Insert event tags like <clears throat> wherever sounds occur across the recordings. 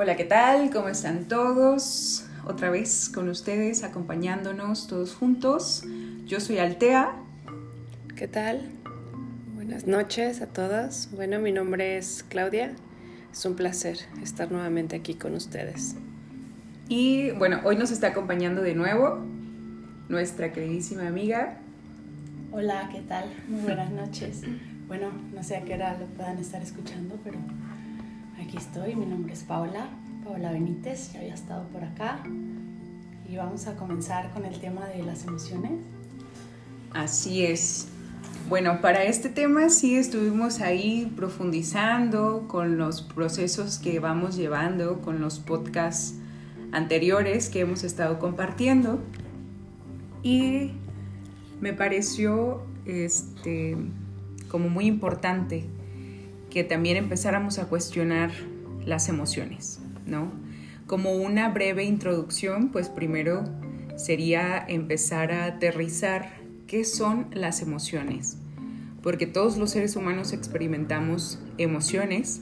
Hola, ¿qué tal? ¿Cómo están todos? Otra vez con ustedes, acompañándonos todos juntos. Yo soy Altea. ¿Qué tal? Buenas noches a todas. Bueno, mi nombre es Claudia. Es un placer estar nuevamente aquí con ustedes. Y bueno, hoy nos está acompañando de nuevo nuestra queridísima amiga. Hola, ¿qué tal? Muy buenas noches. Bueno, no sé a qué hora lo puedan estar escuchando, pero Aquí estoy, mi nombre es Paola, Paola Benítez, ya había estado por acá y vamos a comenzar con el tema de las emociones. Así es. Bueno, para este tema sí estuvimos ahí profundizando con los procesos que vamos llevando, con los podcasts anteriores que hemos estado compartiendo y me pareció este como muy importante que también empezáramos a cuestionar las emociones, ¿no? Como una breve introducción, pues primero sería empezar a aterrizar qué son las emociones, porque todos los seres humanos experimentamos emociones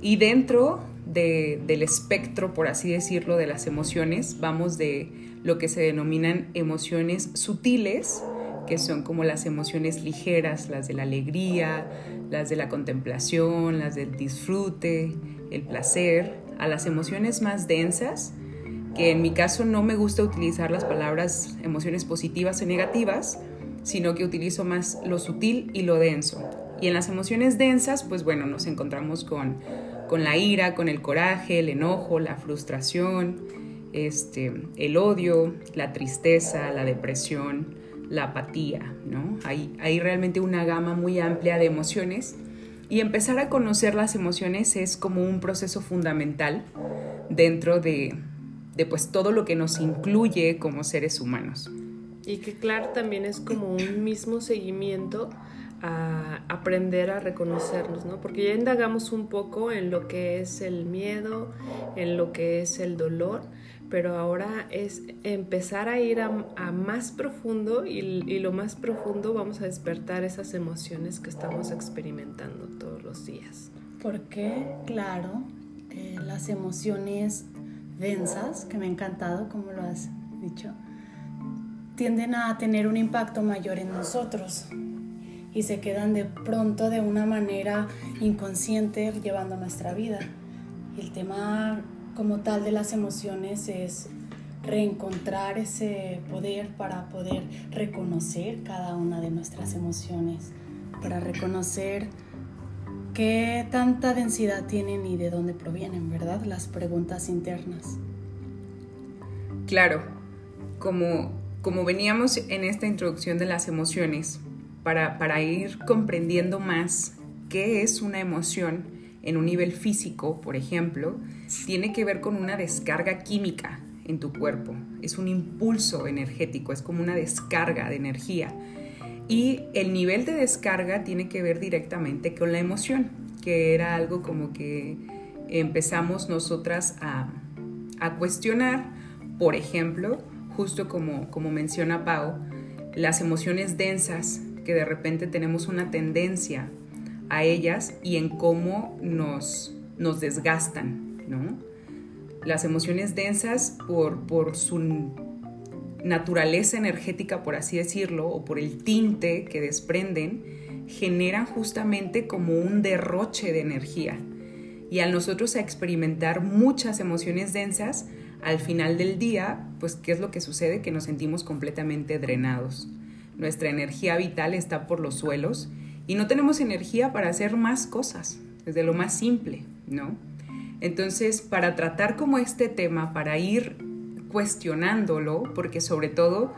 y dentro del espectro, por así decirlo, de las emociones, vamos de lo que se denominan emociones sutiles, que son como las emociones ligeras, las de la alegría, las de la contemplación, las del disfrute, el placer, a las emociones más densas, que en mi caso no me gusta utilizar las palabras emociones positivas o negativas, sino que utilizo más lo sutil y lo denso. Y en las emociones densas, pues bueno, nos encontramos con, con la ira, con el coraje, el enojo, la frustración, este, el odio, la tristeza, la depresión, la apatía, ¿no? Hay, hay realmente una gama muy amplia de emociones y empezar a conocer las emociones es como un proceso fundamental dentro de, de pues todo lo que nos incluye como seres humanos. Y que claro, también es como un mismo seguimiento a aprender a reconocernos, ¿no? Porque ya indagamos un poco en lo que es el miedo, en lo que es el dolor, pero ahora es empezar a ir a, más profundo y, lo más profundo vamos a despertar esas emociones que estamos experimentando todos los días. Porque, claro, eh, las emociones densas, que me ha encantado, como lo has dicho, tienden a tener un impacto mayor en nosotros y se quedan de pronto de una manera inconsciente llevando nuestra vida. El tema como tal de las emociones es reencontrar ese poder para poder reconocer cada una de nuestras emociones, para reconocer qué tanta densidad tienen y de dónde provienen, ¿verdad? Las preguntas internas. Claro, como, como veníamos en esta introducción de las emociones, para, para ir comprendiendo más qué es una emoción, en un nivel físico, por ejemplo, tiene que ver con una descarga química en tu cuerpo. Es un impulso energético, es como una descarga de energía. Y el nivel de descarga tiene que ver directamente con la emoción, que era algo como que empezamos nosotras a, cuestionar, por ejemplo, justo como, como menciona Pau, las emociones densas, que de repente tenemos una tendencia a ellas y en cómo nos, nos desgastan, ¿no? Las emociones densas, por, por su naturaleza energética, por así decirlo, o por el tinte que desprenden, generan justamente como un derroche de energía. Y al nosotros experimentar muchas emociones densas, al final del día, pues, ¿qué es lo que sucede? Que nos sentimos completamente drenados. Nuestra energía vital está por los suelos y no tenemos energía para hacer más cosas, desde lo más simple, ¿no? Entonces, para tratar como este tema, para ir cuestionándolo, porque sobre todo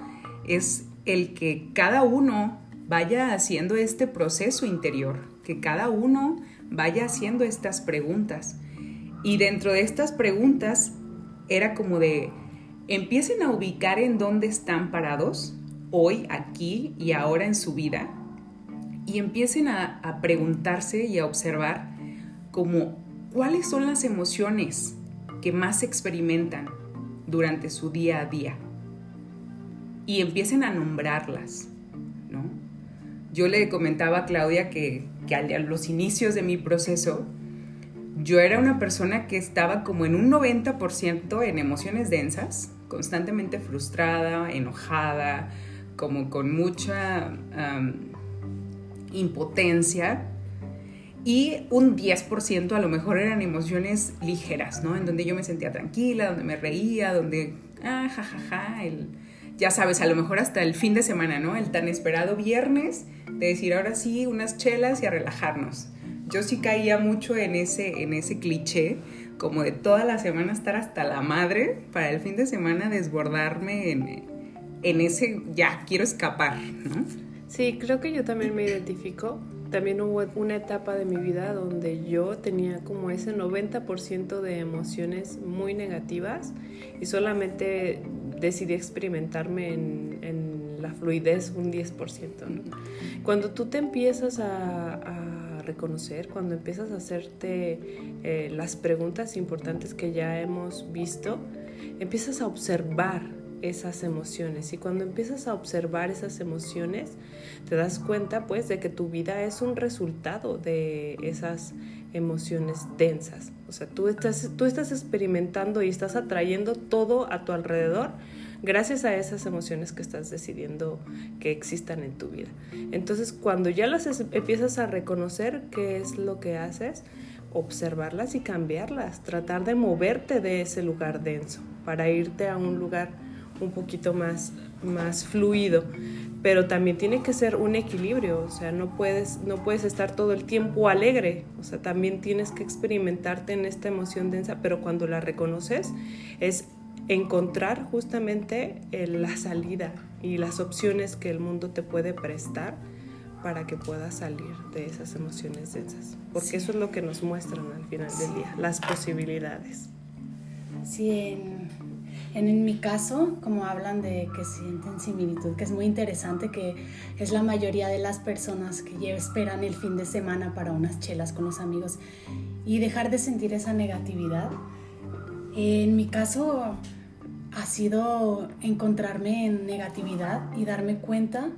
es el que cada uno vaya haciendo este proceso interior, que cada uno vaya haciendo estas preguntas. Y dentro de estas preguntas era como de, empiecen a ubicar en dónde están parados hoy, aquí y ahora en su vida y empiecen a, preguntarse y a observar cuáles son las emociones que más experimentan durante su día a día y empiecen a nombrarlas, ¿no? Yo le comentaba a Claudia que, que a los inicios de mi proceso, yo era una persona que estaba como en un 90% en emociones densas, constantemente frustrada, enojada, como con mucha impotencia. Y un 10% a lo mejor eran emociones ligeras, ¿no? En donde yo me sentía tranquila, donde me reía, donde, ah, jajaja, el, ya sabes, a lo mejor hasta el fin de semana, ¿no? El tan esperado viernes de decir ahora sí, unas chelas y a relajarnos. Yo sí caía mucho en ese, en ese cliché, como de toda la semana estar hasta la madre, para el fin de semana desbordarme en, en ese, ya, quiero escapar, ¿no? Sí, creo que yo también me identifico. También hubo una etapa de mi vida donde yo tenía como ese 90% de emociones muy negativas y solamente decidí experimentarme en, la fluidez un 10%. Cuando tú te empiezas a, reconocer, cuando empiezas a hacerte eh, las preguntas importantes que ya hemos visto, empiezas a observar esas emociones. Y cuando empiezas a observar esas emociones, te das cuenta pues de que tu vida es un resultado de esas emociones densas. O sea, tú estás, tú estás experimentando y estás atrayendo todo a tu alrededor gracias a esas emociones que estás decidiendo que existan en tu vida. Entonces, cuando ya las empiezas a reconocer qué es lo que haces, observarlas y cambiarlas, tratar de moverte de ese lugar denso para irte a un lugar un poquito más, más fluido, pero también tiene que ser un equilibrio, o sea, no puedes, no puedes estar todo el tiempo alegre, o sea, también tienes que experimentarte en esta emoción densa, pero cuando la reconoces es encontrar justamente la salida y las opciones que el mundo te puede prestar para que puedas salir de esas emociones densas, porque eso es lo que nos muestran al final del día, las posibilidades. Sí, en en, mi caso, como hablan de que sienten similitud, que es muy interesante, que es la mayoría de las personas que esperan el fin de semana para unas chelas con los amigos y dejar de sentir esa negatividad. En mi caso ha sido encontrarme en negatividad y darme cuenta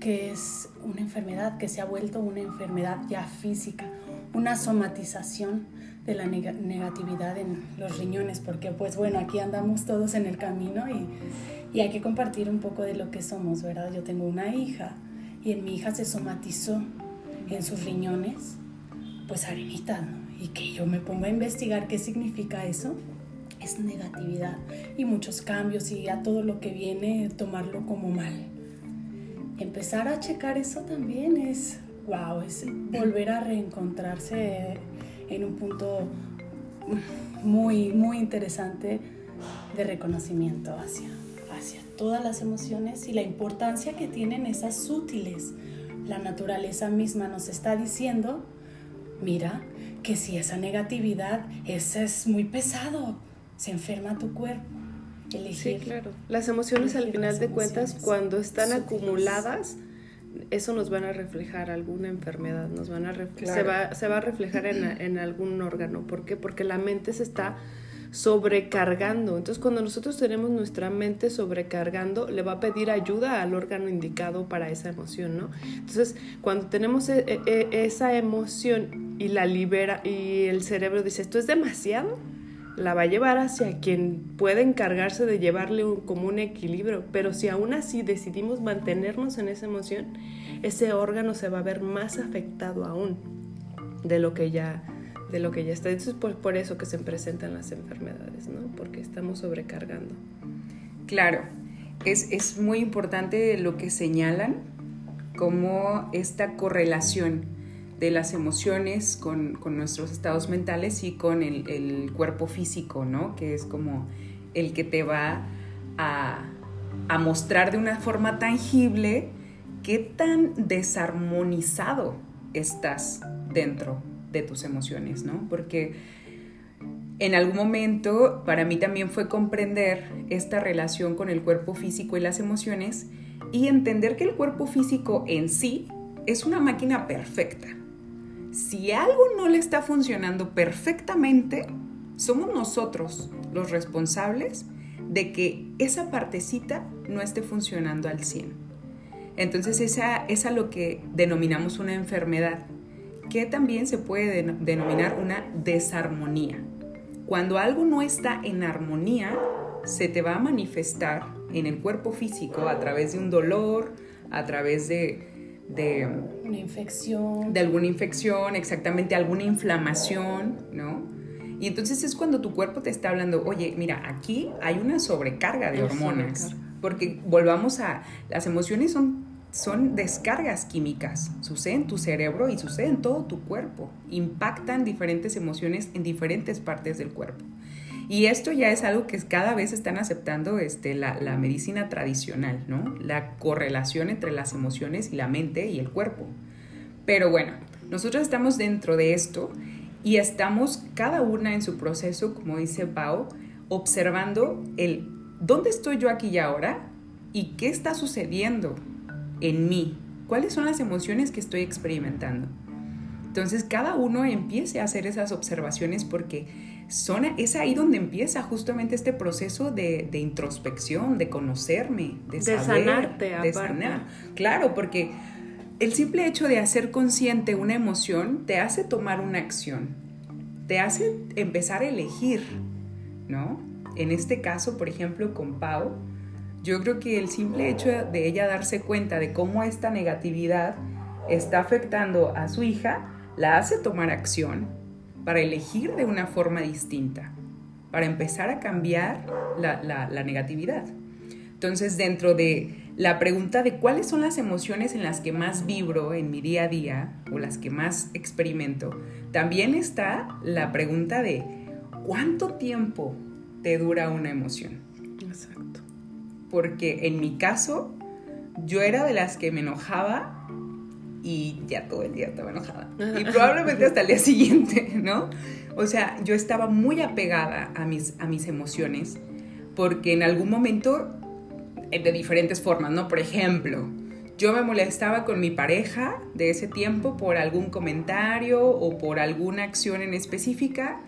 que es una enfermedad, que se ha vuelto una enfermedad ya física, una somatización de la negatividad en los riñones, porque pues bueno, aquí andamos todos en el camino y, hay que compartir un poco de lo que somos, ¿verdad? Yo tengo una hija y en mi hija se somatizó en sus riñones, pues arenita, ¿no? Y que yo me ponga a investigar qué significa eso, es negatividad y muchos cambios y a todo lo que viene tomarlo como mal. Empezar a checar eso también es, wow, es volver a reencontrarse en un punto muy, muy interesante de reconocimiento hacia, hacia todas las emociones y la importancia que tienen esas sutiles. La naturaleza misma nos está diciendo, mira, que si esa negatividad, ese es muy pesado, se enferma tu cuerpo. sí, claro. Las emociones al final de cuentas, cuando están acumuladas, eso nos van a reflejar alguna enfermedad, nos van a se, va, se va a reflejar en, <clears throat> en, algún órgano. ¿Por qué? Porque la mente se está sobrecargando. Entonces, cuando nosotros tenemos nuestra mente sobrecargando, le va a pedir ayuda al órgano indicado para esa emoción, ¿no? Entonces, cuando tenemos e, e, e, esa emoción y la libera y el cerebro dice, esto es demasiado, la va a llevar hacia quien puede encargarse de llevarle un, como un equilibrio, pero si aún así decidimos mantenernos en esa emoción, ese órgano se va a ver más afectado aún de lo que ya de lo que ya está. Entonces, por, por eso que se presentan las enfermedades, ¿no? Porque estamos sobrecargando. Claro, es, es muy importante lo que señalan como esta correlación de las emociones con, nuestros estados mentales y con el, cuerpo físico, ¿no? Que es como el que te va a, mostrar de una forma tangible qué tan desarmonizado estás dentro de tus emociones, ¿no? Porque en algún momento para mí también fue comprender esta relación con el cuerpo físico y las emociones y entender que el cuerpo físico en sí es una máquina perfecta, si algo no le está funcionando perfectamente, somos nosotros los responsables de que esa partecita no esté funcionando al 100. Entonces esa es a lo que denominamos una enfermedad, que también se puede denominar una desarmonía. Cuando algo no está en armonía, se te va a manifestar en el cuerpo físico a través de un dolor, a través de, de una infección. De alguna infección, exactamente, alguna inflamación, ¿no? Y entonces es cuando tu cuerpo te está hablando, oye, mira, aquí hay una sobrecarga de hormonas. Porque volvamos a, las emociones son, son descargas químicas, sucede en tu cerebro y sucede en todo tu cuerpo. Impactan diferentes emociones en diferentes partes del cuerpo. Y esto ya es algo que cada vez están aceptando este, la, medicina tradicional, ¿no? La correlación entre las emociones y la mente y el cuerpo. Pero bueno, nosotros estamos dentro de esto y estamos cada una en su proceso, como dice Pau, observando el dónde estoy yo aquí y ahora y qué está sucediendo en mí, cuáles son las emociones que estoy experimentando. Entonces cada uno empiece a hacer esas observaciones porque son, es ahí donde empieza justamente este proceso de, introspección, de conocerme, de, de sanarte, de sanar. Claro, porque el simple hecho de hacer consciente una emoción te hace tomar una acción, te hace empezar a elegir, ¿no? En este caso, por ejemplo, con Pau, yo creo que el simple hecho de ella darse cuenta de cómo esta negatividad está afectando a su hija, la hace tomar acción para elegir de una forma distinta, para empezar a cambiar la, la negatividad. Entonces, dentro de la pregunta de cuáles son las emociones en las que más vibro en mi día a día o las que más experimento, también está la pregunta de cuánto tiempo te dura una emoción. Exacto. Porque en mi caso, yo era de las que me enojaba y ya todo el día estaba enojada. Y probablemente <laughs> hasta el día siguiente, ¿no? O sea, yo estaba muy apegada a mis, a mis emociones porque en algún momento eh, de diferentes formas, ¿no? Por ejemplo, yo me molestaba con mi pareja de ese tiempo por algún comentario o por alguna acción en específica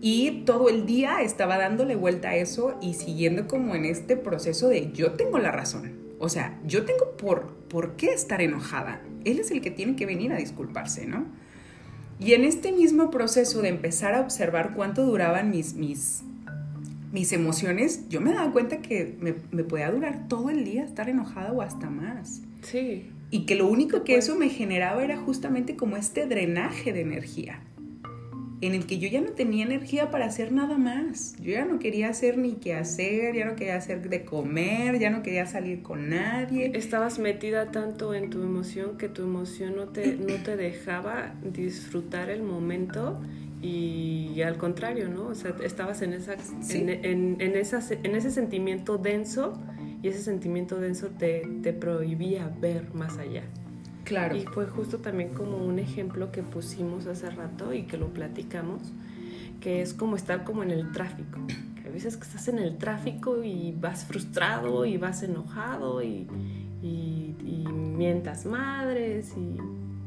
y todo el día estaba dándole vuelta a eso y siguiendo como en este proceso de yo tengo la razón. O sea, yo tengo por, por qué estar enojada. Él es el que tiene que venir a disculparse, ¿no? Y en este mismo proceso de empezar a observar cuánto duraban mis, mis, mis emociones, yo me daba cuenta que me, me podía durar todo el día estar enojada o hasta más. Sí. Y que lo único que eso me generaba era justamente como este drenaje de energía, en el que yo ya no tenía energía para hacer nada más. Yo ya no quería hacer ni qué hacer, ya no quería hacer de comer, ya no quería salir con nadie. Estabas metida tanto en tu emoción que tu emoción no te, no te dejaba disfrutar el momento y al contrario, ¿no? O sea, estabas en, esa, en, en, en, ese sentimiento denso y ese sentimiento denso te, te, prohibía ver más allá. Claro. Y fue justo también como un ejemplo que pusimos hace rato y que lo platicamos, que es como estar como en el tráfico. A veces que estás en el tráfico y vas frustrado y vas enojado y, y, y mientas madres y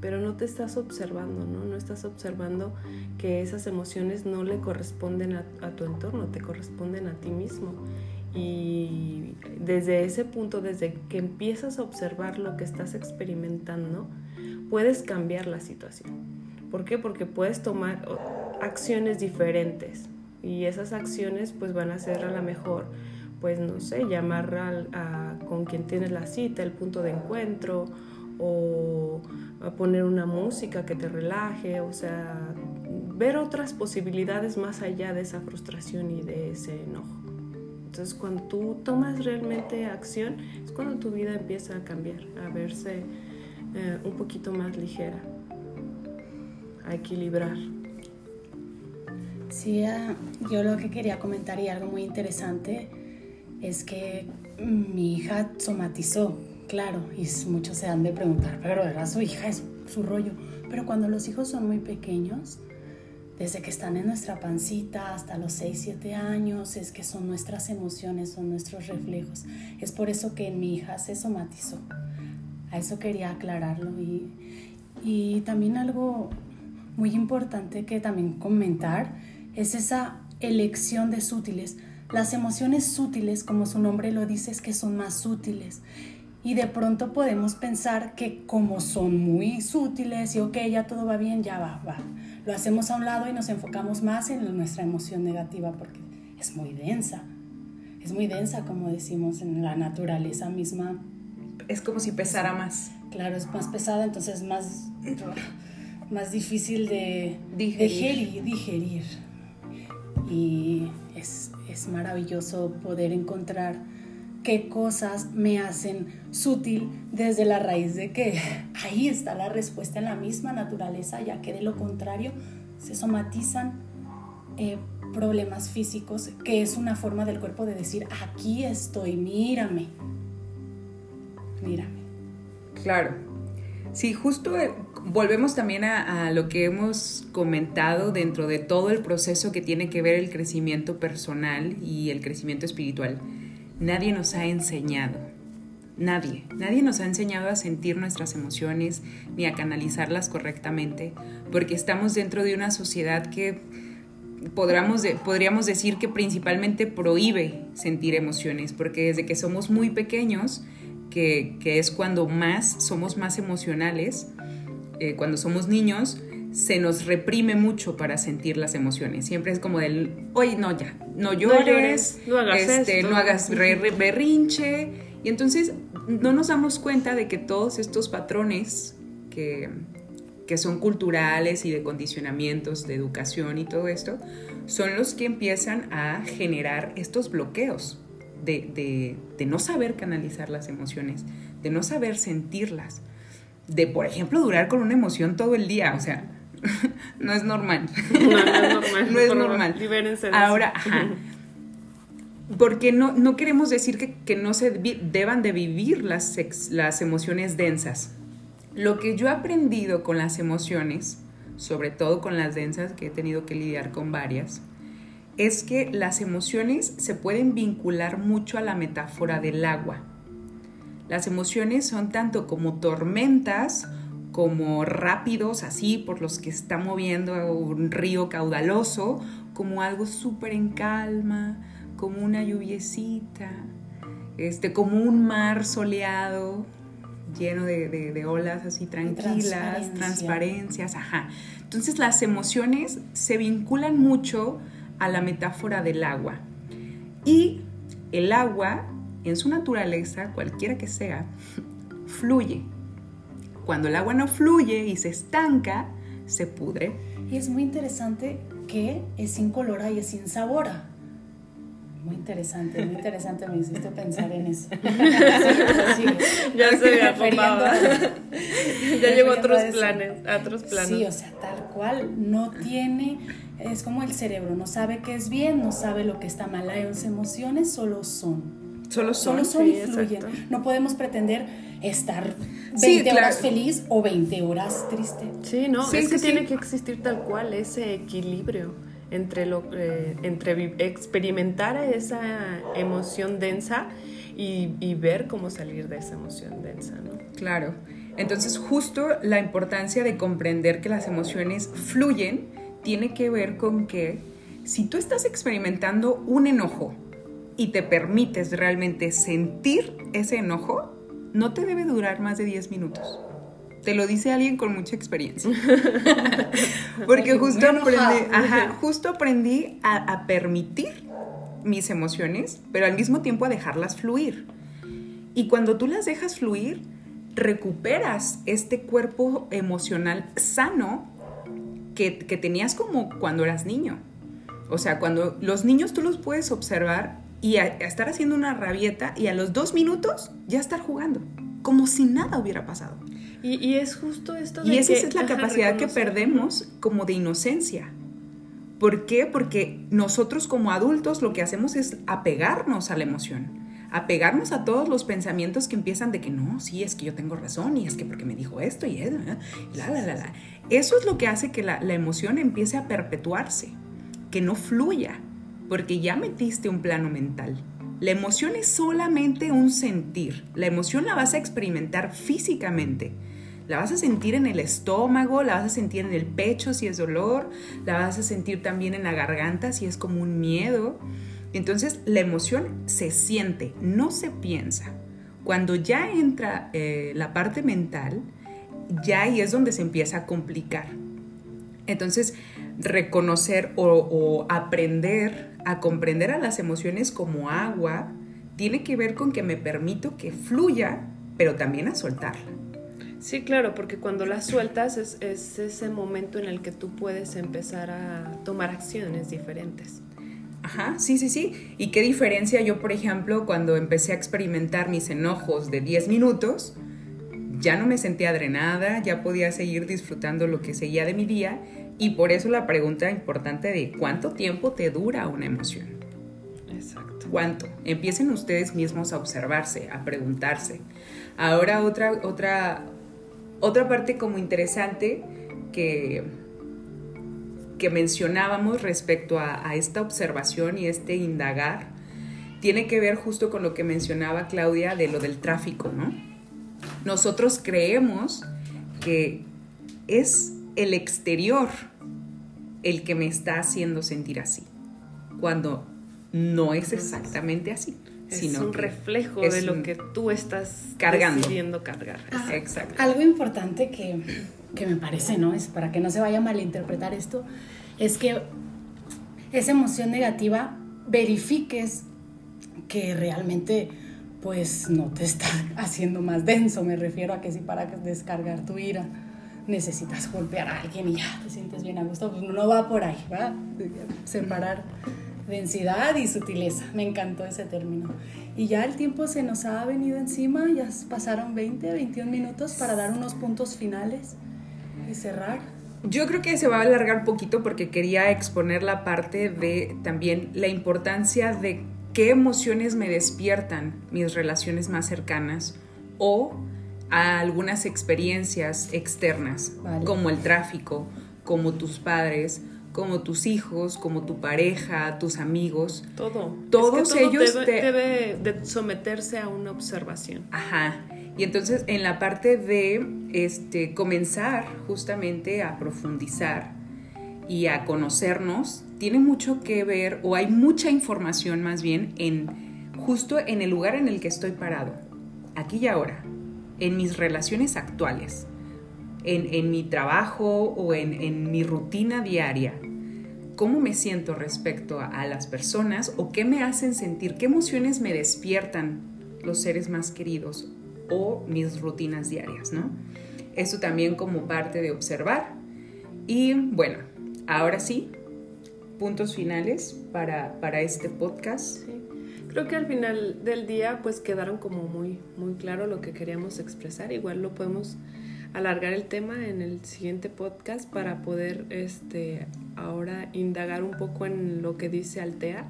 pero no te estás observando, ¿no? No estás observando que esas emociones no le corresponden a, tu entorno, te corresponden a ti mismo. Y desde ese punto, desde que empiezas a observar lo que estás experimentando, puedes cambiar la situación. ¿Por qué? Porque puedes tomar acciones diferentes y esas acciones pues van a ser a lo mejor pues no sé, llamar a, con quien tienes la cita, el punto de encuentro o poner una música que te relaje, o sea, ver otras posibilidades más allá de esa frustración y de ese enojo. Entonces, cuando tú tomas realmente acción, es cuando tu vida empieza a cambiar, a verse eh, un poquito más ligera, a equilibrar. Sí, ah, yo lo que quería comentar y algo muy interesante es que mi hija somatizó Claro, y muchos se han de preguntar, pero era su hija, es su rollo. Pero cuando los hijos son muy pequeños, desde que están en nuestra pancita hasta los 6, 7 años, es que son nuestras emociones, son nuestros reflejos. Es por eso que mi hija se somatizó. A eso quería aclararlo. Y, y también algo muy importante que también comentar es esa elección de sutiles. Las emociones sutiles, como su nombre lo dice, es que son más útiles y de pronto podemos pensar que como son muy sutiles y ok, ya todo va bien, ya va, va. Lo hacemos a un lado y nos enfocamos más en nuestra emoción negativa porque es muy densa. Es muy densa, como decimos, en la naturaleza misma. Es como si pesara más. Claro, es más pesada, entonces más, más difícil de digerir. digerir. Y es, es maravilloso poder encontrar qué cosas me hacen sutil desde la raíz de que <laughs> ahí está la respuesta en la misma naturaleza, ya que de lo contrario se somatizan eh, problemas físicos, que es una forma del cuerpo de decir, aquí estoy, mírame, mírame. Claro. Sí, justo eh, volvemos también a, lo que hemos comentado dentro de todo el proceso que tiene que ver el crecimiento personal y el crecimiento espiritual nadie nos ha enseñado. Nadie, nadie nos ha enseñado a sentir nuestras emociones ni a canalizarlas correctamente, porque estamos dentro de una sociedad que podríamos, podríamos decir que principalmente prohíbe sentir emociones, porque desde que somos muy pequeños, que, es cuando más somos más emocionales, eh, cuando somos niños, se nos reprime mucho para sentir las emociones. Siempre es como del, oye, no, ya, no llores, no, hagas, este, no hagas berrinche. Y entonces no nos damos cuenta de que todos estos patrones que, que son culturales y de condicionamientos, de educación y todo esto, son los que empiezan a generar estos bloqueos de, de, de no saber canalizar las emociones, de no saber sentirlas, de, por ejemplo, durar con una emoción todo el día. O sea, <laughs> <laughs> no es normal. No, es normal. no es normal. Ahora, ajá. <laughs> Porque no, no queremos decir que, que no se deban de vivir las, las emociones densas. Lo que yo he aprendido con las emociones, sobre todo con las densas, que he tenido que lidiar con varias, es que las emociones se pueden vincular mucho a la metáfora del agua. Las emociones son tanto como tormentas como rápidos, así por los que está moviendo un río caudaloso, como algo súper en calma, como una lluviecita, este, como un mar soleado, lleno de, olas así tranquilas, transparencias, ajá. Entonces las emociones se vinculan mucho a la metáfora del agua. Y el agua, en su naturaleza, cualquiera que sea, fluye cuando el agua no fluye y se estanca, se pudre. Y es muy interesante que es incolora y es insabora. Muy interesante, muy interesante, me hiciste pensar en eso. <laughs> Sí, ya se me Ya llevo otros planes, a otros planes. Sí, o sea, tal cual, no tiene, es como el cerebro, no sabe qué es bien, no sabe lo que está mal. Las emociones solo son. Solo son. Solo son y fluyen. No podemos pretender estar 20 horas feliz o 20 horas triste. Sí, no, es que tiene que existir tal cual ese equilibrio entre, lo, eh, entre experimentar esa emoción densa y, y, ver cómo salir de esa emoción densa, ¿no? Claro. Entonces, justo la importancia de comprender que las emociones fluyen tiene que ver con que si tú estás experimentando un enojo y te permites realmente sentir ese enojo, no te debe durar más de 10 minutos. Te lo dice alguien con mucha experiencia. <laughs> Porque justo aprendí, justo aprendí a, permitir mis emociones, pero al mismo tiempo a dejarlas fluir. Y cuando tú las dejas fluir, recuperas este cuerpo emocional sano que, que, tenías como cuando eras niño. O sea, cuando los niños tú los puedes observar y estar haciendo una rabieta y a los dos minutos ya estar jugando, como si nada hubiera pasado. Y, es justo esto de Y esa es la capacidad que perdemos como de inocencia. ¿Por qué? Porque nosotros como adultos lo que hacemos es apegarnos a la emoción, apegarnos a todos los pensamientos que empiezan de que no, sí, es que yo tengo razón y es que porque me dijo esto y eso, la, la, la, la. Eso es lo que hace que la, la emoción empiece a perpetuarse, que no fluya porque ya metiste un plano mental. La emoción es solamente un sentir. La emoción la vas a experimentar físicamente. La vas a sentir en el estómago, la vas a sentir en el pecho si es dolor, la vas a sentir también en la garganta si es como un miedo. Entonces la emoción se siente, no se piensa. Cuando ya entra eh, la parte mental, ya ahí es donde se empieza a complicar. Entonces, reconocer o, aprender a comprender a las emociones como agua tiene que ver con que me permito que fluya, pero también a soltarla. Sí, claro, porque cuando la sueltas es, ese momento en el que tú puedes empezar a tomar acciones diferentes. Ajá, sí, sí, sí. ¿Y qué diferencia yo, por ejemplo, cuando empecé a experimentar mis enojos de 10 minutos, ya no me sentía drenada, ya podía seguir disfrutando lo que seguía de mi día y por eso la pregunta importante de cuánto tiempo te dura una emoción. Exacto. ¿Cuánto? Empiecen ustedes mismos a observarse, a preguntarse. Ahora otra, otra, otra parte como interesante que, que mencionábamos respecto a, a esta observación y este indagar tiene que ver justo con lo que mencionaba Claudia de lo del tráfico, ¿no? Nosotros creemos que es el exterior el que me está haciendo sentir así, cuando no es exactamente así. Es un reflejo de lo que tú estás cargando. decidiendo cargar. Ah, Exacto. Algo importante que, que, me parece, ¿no? Es para que no se vaya a malinterpretar esto, es que esa emoción negativa verifiques que realmente pues no te está <laughs> haciendo más denso, me refiero a que si para descargar tu ira necesitas golpear a alguien y ya te sientes bien a gusto, pues no va por ahí, ¿va? Separar densidad y sutileza, me encantó ese término. Y ya el tiempo se nos ha venido encima, ya pasaron 20, 21 minutos para dar unos puntos finales y cerrar. Yo creo que se va a alargar poquito porque quería exponer la parte de también la importancia de qué emociones me despiertan mis relaciones más cercanas o a algunas experiencias externas, como el tráfico, como tus padres, como tus hijos, como tu pareja, tus amigos. Todo. Todos ellos debe, de someterse a una observación. Ajá. Y entonces en la parte de este, comenzar justamente a profundizar y a conocernos, tiene mucho que ver, o hay mucha información más bien, en justo en el lugar en el que estoy parado, aquí y ahora en mis relaciones actuales, en, mi trabajo o en, mi rutina diaria. ¿Cómo me siento respecto a, las personas o qué me hacen sentir? ¿Qué emociones me despiertan los seres más queridos o mis rutinas diarias? ¿no? Esto también como parte de observar. Y bueno, ahora sí, puntos finales para, para este podcast. Creo que al final del día pues quedaron como muy, muy claro lo que queríamos expresar. Igual lo podemos alargar el tema en el siguiente podcast para poder este, ahora indagar un poco en lo que dice Altea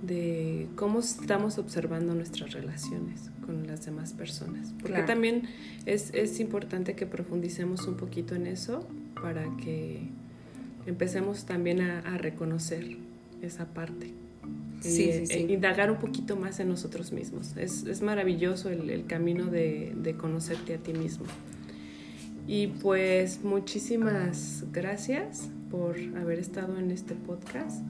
de cómo estamos observando nuestras relaciones con las demás personas. Porque también es, es importante que profundicemos un poquito en eso para que empecemos también a, a reconocer esa parte sí, sí, sí. indagar un poquito más en nosotros mismos. Es, es maravilloso el, el camino de, de, conocerte a ti mismo. Y pues muchísimas gracias por haber estado en este podcast.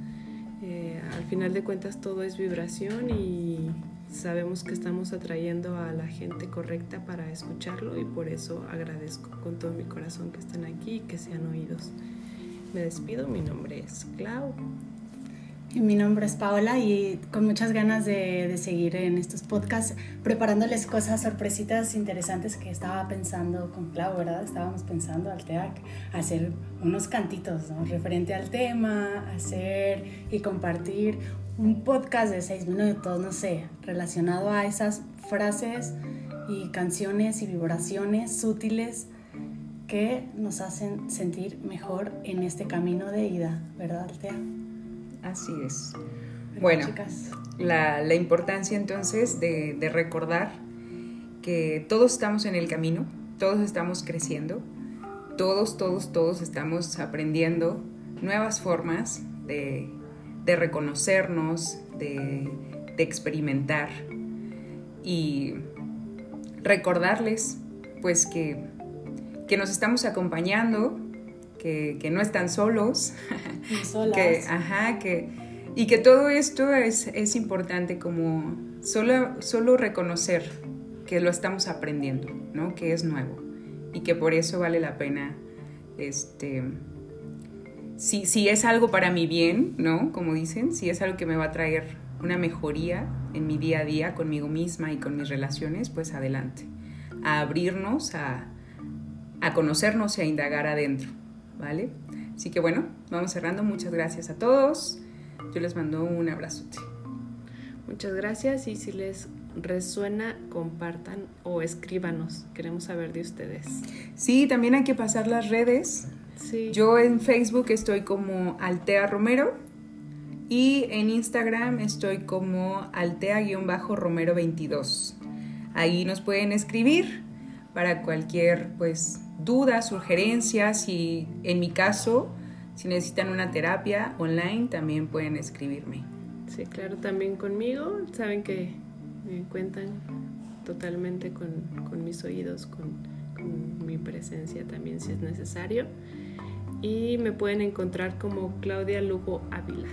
Eh, al final de cuentas todo es vibración y sabemos que estamos atrayendo a la gente correcta para escucharlo y por eso agradezco con todo mi corazón que estén aquí y que sean oídos. Me despido, mi nombre es Clau. Mi nombre es Paola y con muchas ganas de, seguir en estos podcasts preparándoles cosas sorpresitas interesantes que estaba pensando con Clau, ¿verdad? Estábamos pensando al TEAC hacer unos cantitos ¿no? referente al tema, hacer y compartir un podcast de seis minutos, no sé, relacionado a esas frases y canciones y vibraciones sutiles que nos hacen sentir mejor en este camino de ida, ¿verdad, Altea? Así es. Bueno, la, importancia entonces de, de recordar que todos estamos en el camino, todos estamos creciendo, todos, todos, todos estamos aprendiendo nuevas formas de, de reconocernos, de, de, experimentar y recordarles pues que, que nos estamos acompañando, que, que no están solos, <laughs> que, ajá, que, y que todo esto es, es importante como solo, solo reconocer que lo estamos aprendiendo, ¿no? Que es nuevo y que por eso vale la pena, este, si, si es algo para mi bien, ¿no? Como dicen, si es algo que me va a traer una mejoría en mi día a día conmigo misma y con mis relaciones, pues adelante. A abrirnos, a, a conocernos y a indagar adentro, ¿vale? Así que bueno, vamos cerrando. Muchas gracias a todos. Yo les mando un abrazote. Muchas gracias y si les resuena, compartan o escríbanos. Queremos saber de ustedes. Sí, también hay que pasar las redes. Sí. Yo en Facebook estoy como Altea Romero y en Instagram estoy como Altea-Romero22. Ahí nos pueden escribir para cualquier pues duda, sugerencias y en mi caso, si necesitan una terapia online, también pueden escribirme. Sí, claro, también conmigo. Saben que me cuentan totalmente con, con mis oídos, con, con, mi presencia también si es necesario. Y me pueden encontrar como Claudia Lugo Ávila.